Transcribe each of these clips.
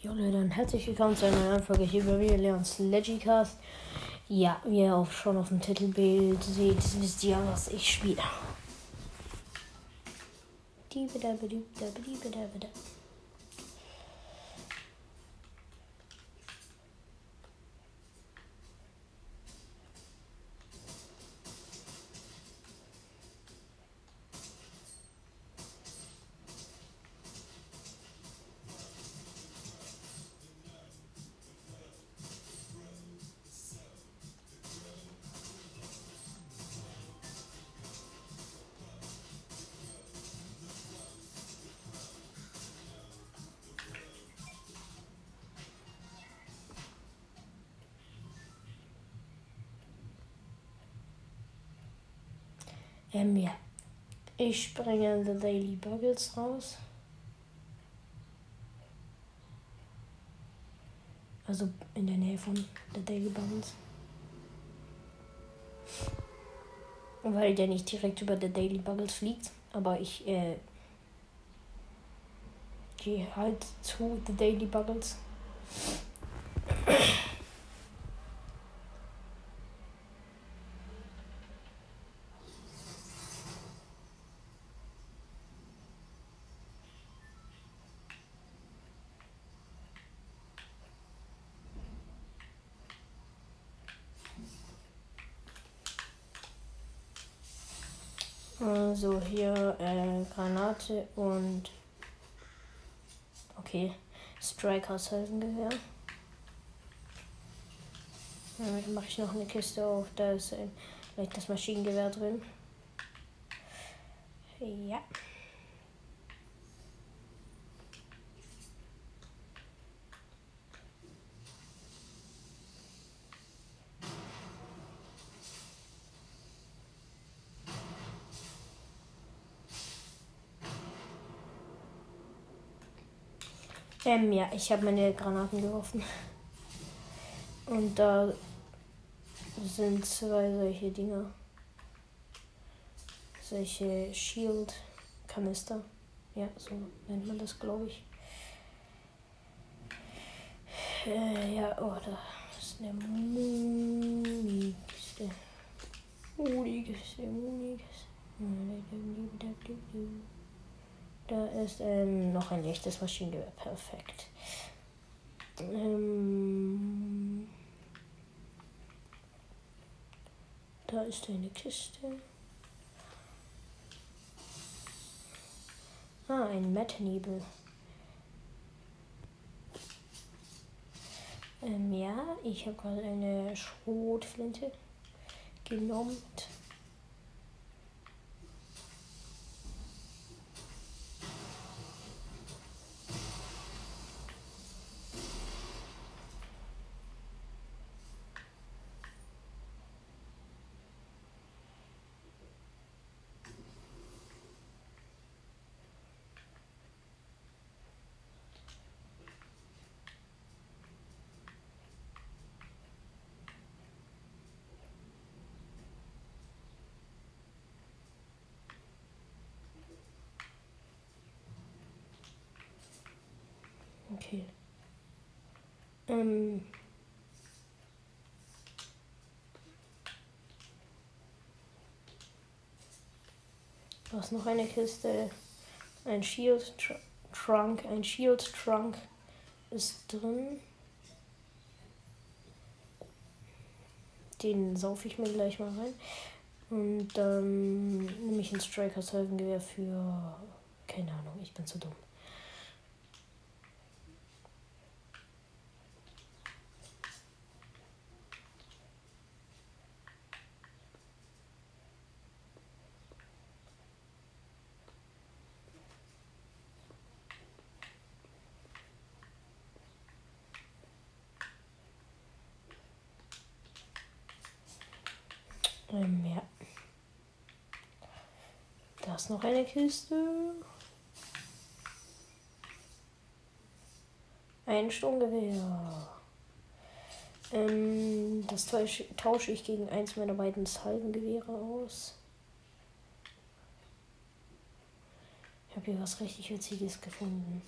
Jo Leute, und herzlich willkommen zu einer neuen Folge hier bei mir, Leons Legicast. Ja, wie ihr auch schon auf dem Titelbild seht, wisst ihr, was ich spiele. Ja. Ich bringe The Daily Buggles raus. Also in der Nähe von The Daily Buggles. Weil der nicht direkt über The Daily Buggles fliegt. Aber ich äh, gehe halt zu The Daily Buggles. Also hier äh, Granate und okay, Strikers Heldengewehr. Damit mache ich noch eine Kiste auf, da ist ein leichtes Maschinengewehr drin. Ja. Ähm, ja, ich habe meine Granaten geworfen. Und da sind zwei solche Dinger. Solche Shield-Kanister. Ja, so nennt man das, glaube ich. Äh, ja, oh, da ist eine Muni-Kiste. Muni-Kiste, Muni-Kiste. Da ist ähm, noch ein leichtes Maschinengewehr. Perfekt. Ähm, da ist eine Kiste. Ah, ein Mettnebel. Ähm, ja, ich habe gerade eine Schrotflinte genommen. Okay. Ähm. Da ist noch eine Kiste. Ein Shield Tr Trunk. Ein Shield Trunk ist drin. Den saufe ich mir gleich mal rein. Und dann nehme ich ein Strikers Heldengewehr für. Keine Ahnung, ich bin zu dumm. Ähm, ja. Da ist noch eine Kiste. Ein Sturmgewehr. Ähm, das tausche ich gegen eins meiner beiden Salvengewehre aus. Ich habe hier was richtig Witziges gefunden.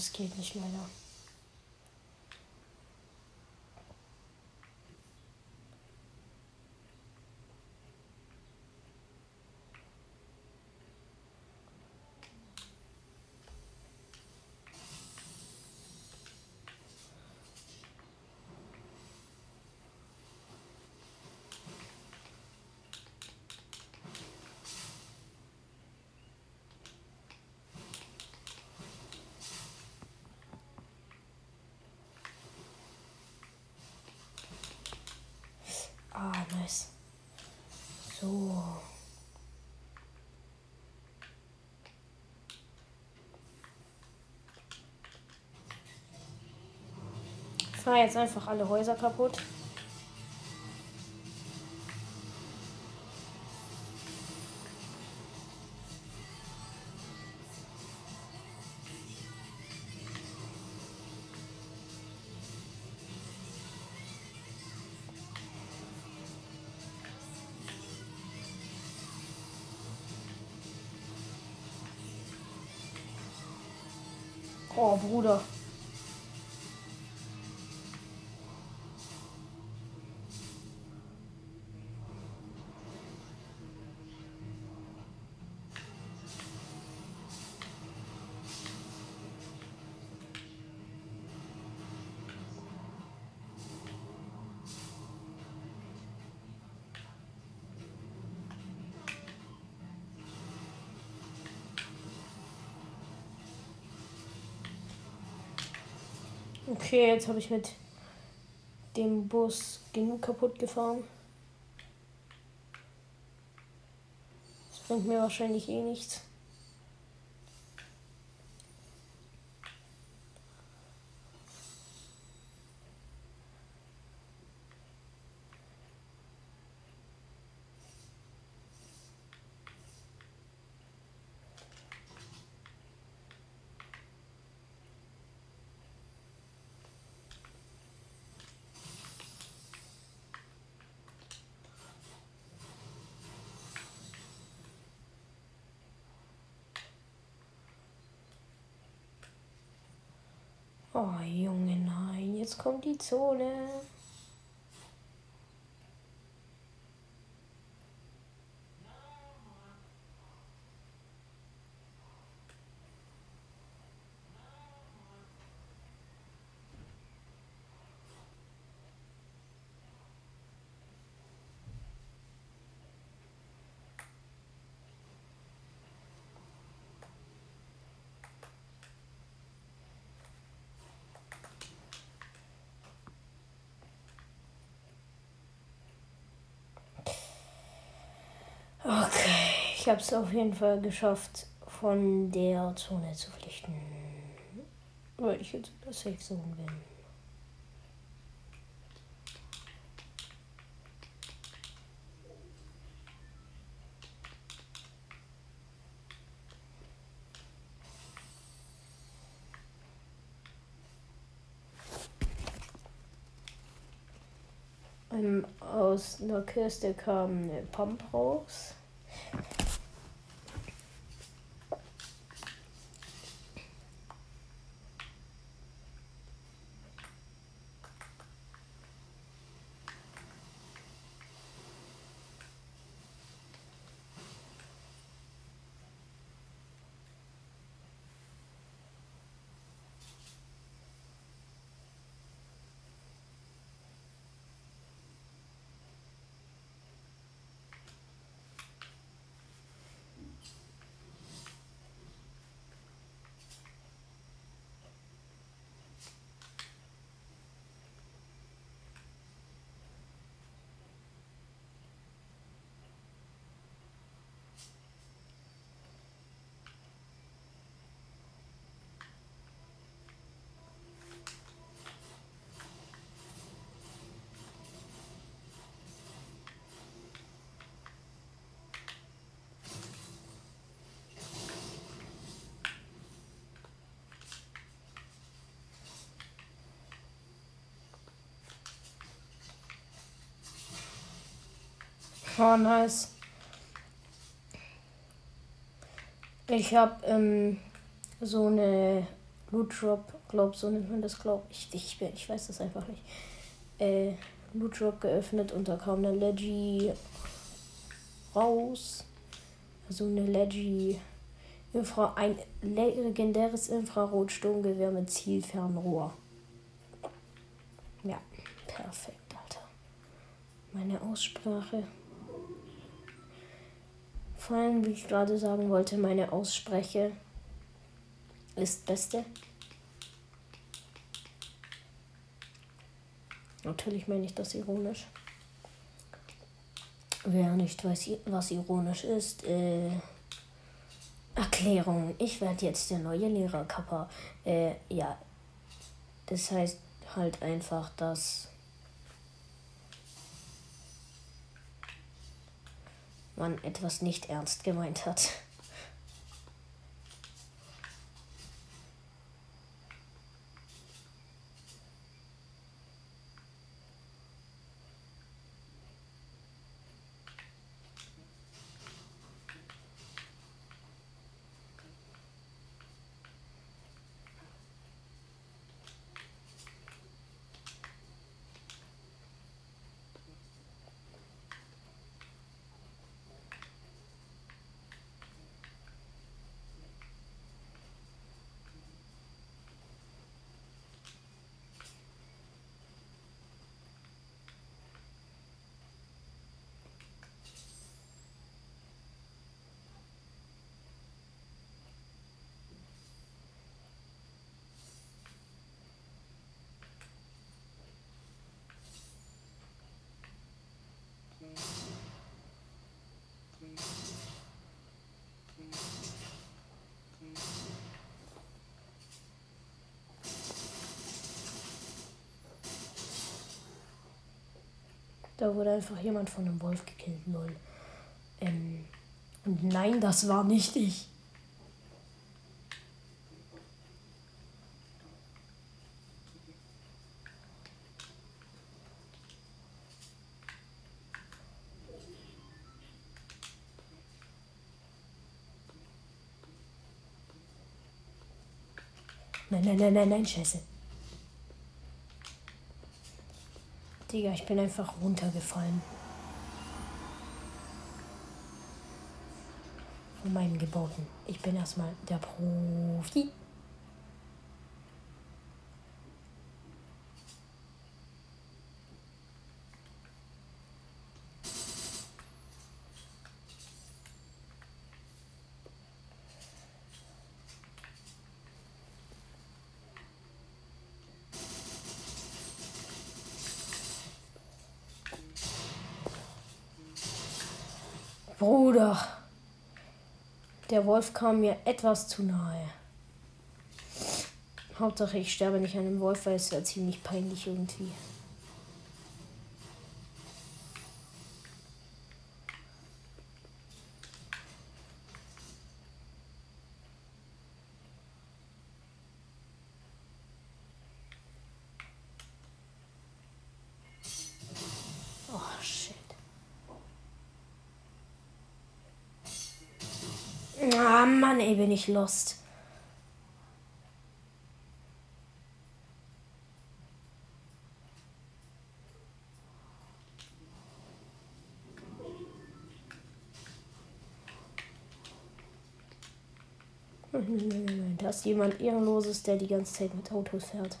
Das geht nicht leider. Ah, nice. So. Ich fahre jetzt einfach alle Häuser kaputt. Oh, Bruder. Okay, jetzt habe ich mit dem Bus genug kaputt gefahren. Das bringt mir wahrscheinlich eh nichts. Oh Junge, nein, jetzt kommt die Zone. Okay, ich habe es auf jeden Fall geschafft, von der Zone zu flüchten. Weil ich jetzt in der Safe Zone bin. Ähm, aus einer Kiste kam eine Oh, nice. Ich habe ähm, so eine Loot Drop, glaub, so nennt man das, glaub ich. Ich, ich weiß das einfach nicht. Äh, Loot Drop geöffnet und da kam eine Leggy raus. Also eine Leggy Infra ein legendäres Infrarotsturmgewehr mit Zielfernrohr. Ja, perfekt, Alter. Meine Aussprache. Vor allem, wie ich gerade sagen wollte, meine Ausspreche ist beste. Natürlich meine ich das ironisch. Wer nicht weiß, was ironisch ist, äh, Erklärung. Ich werde jetzt der neue Lehrer, Kappa. Äh, ja. Das heißt halt einfach, dass man etwas nicht ernst gemeint hat. Da wurde einfach jemand von einem Wolf gekillt, lol. Ähm, und nein, das war nicht ich. Nein, nein, nein, nein, nein, scheiße. Digga, ich bin einfach runtergefallen. Von meinen Geboten. Ich bin erstmal der Profi. Bruder. Der Wolf kam mir etwas zu nahe. Hauptsache, ich sterbe nicht an dem Wolf, weil es ja ziemlich peinlich irgendwie. Ey, bin ich lost. Da ist jemand Ehrenloses, der die ganze Zeit mit Autos fährt.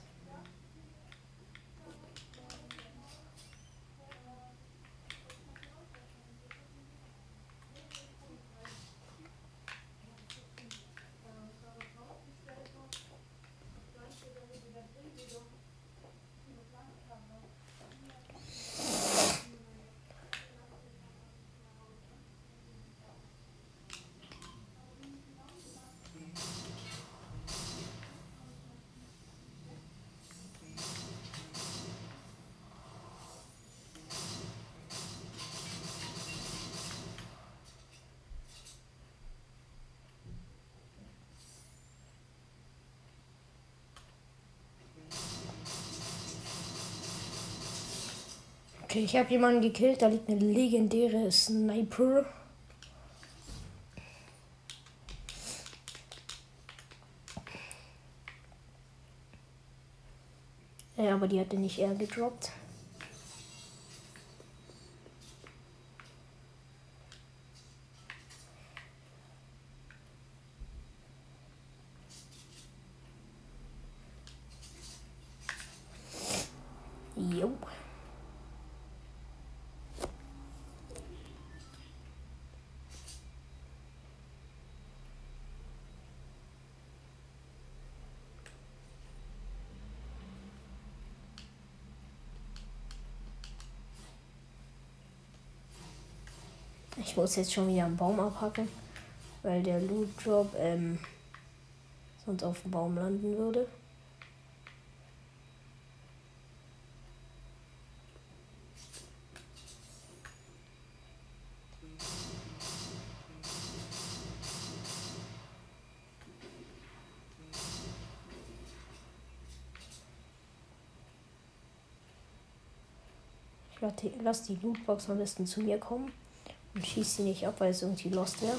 Okay, ich habe jemanden gekillt. Da liegt eine legendäre Sniper. Ja, aber die hatte nicht er gedroppt. Ich muss jetzt schon wieder einen Baum abhacken, weil der Loot Drop ähm, sonst auf dem Baum landen würde. Ich lasse die Lootbox am besten zu mir kommen und schieße sie nicht ab, weil es irgendwie lost wäre.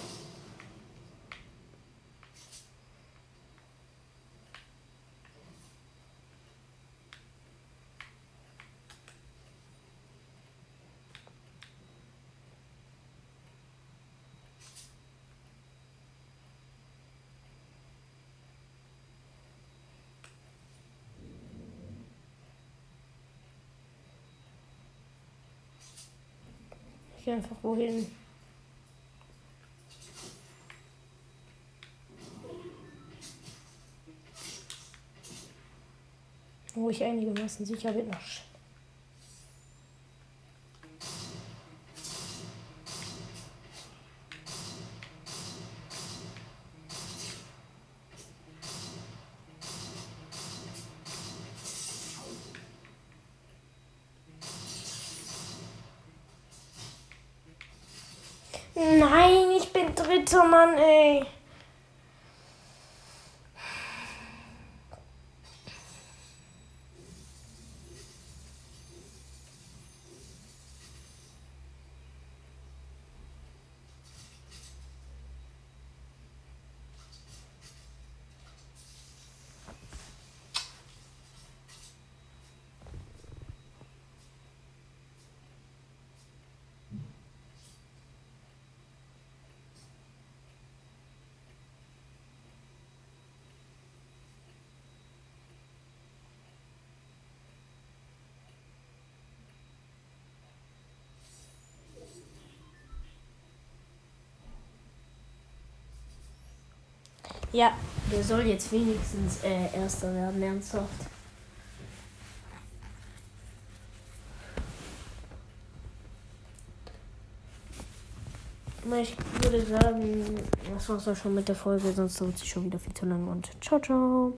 Gehe einfach wohin. Wo ich einigermaßen sicher bin. Ach, Nein, ich bin dritter Mann, ey. Ja, der soll jetzt wenigstens äh, Erster werden, ernsthaft. Ich würde sagen, das war's auch schon mit der Folge, sonst dauert sie schon wieder viel zu lang und ciao, ciao.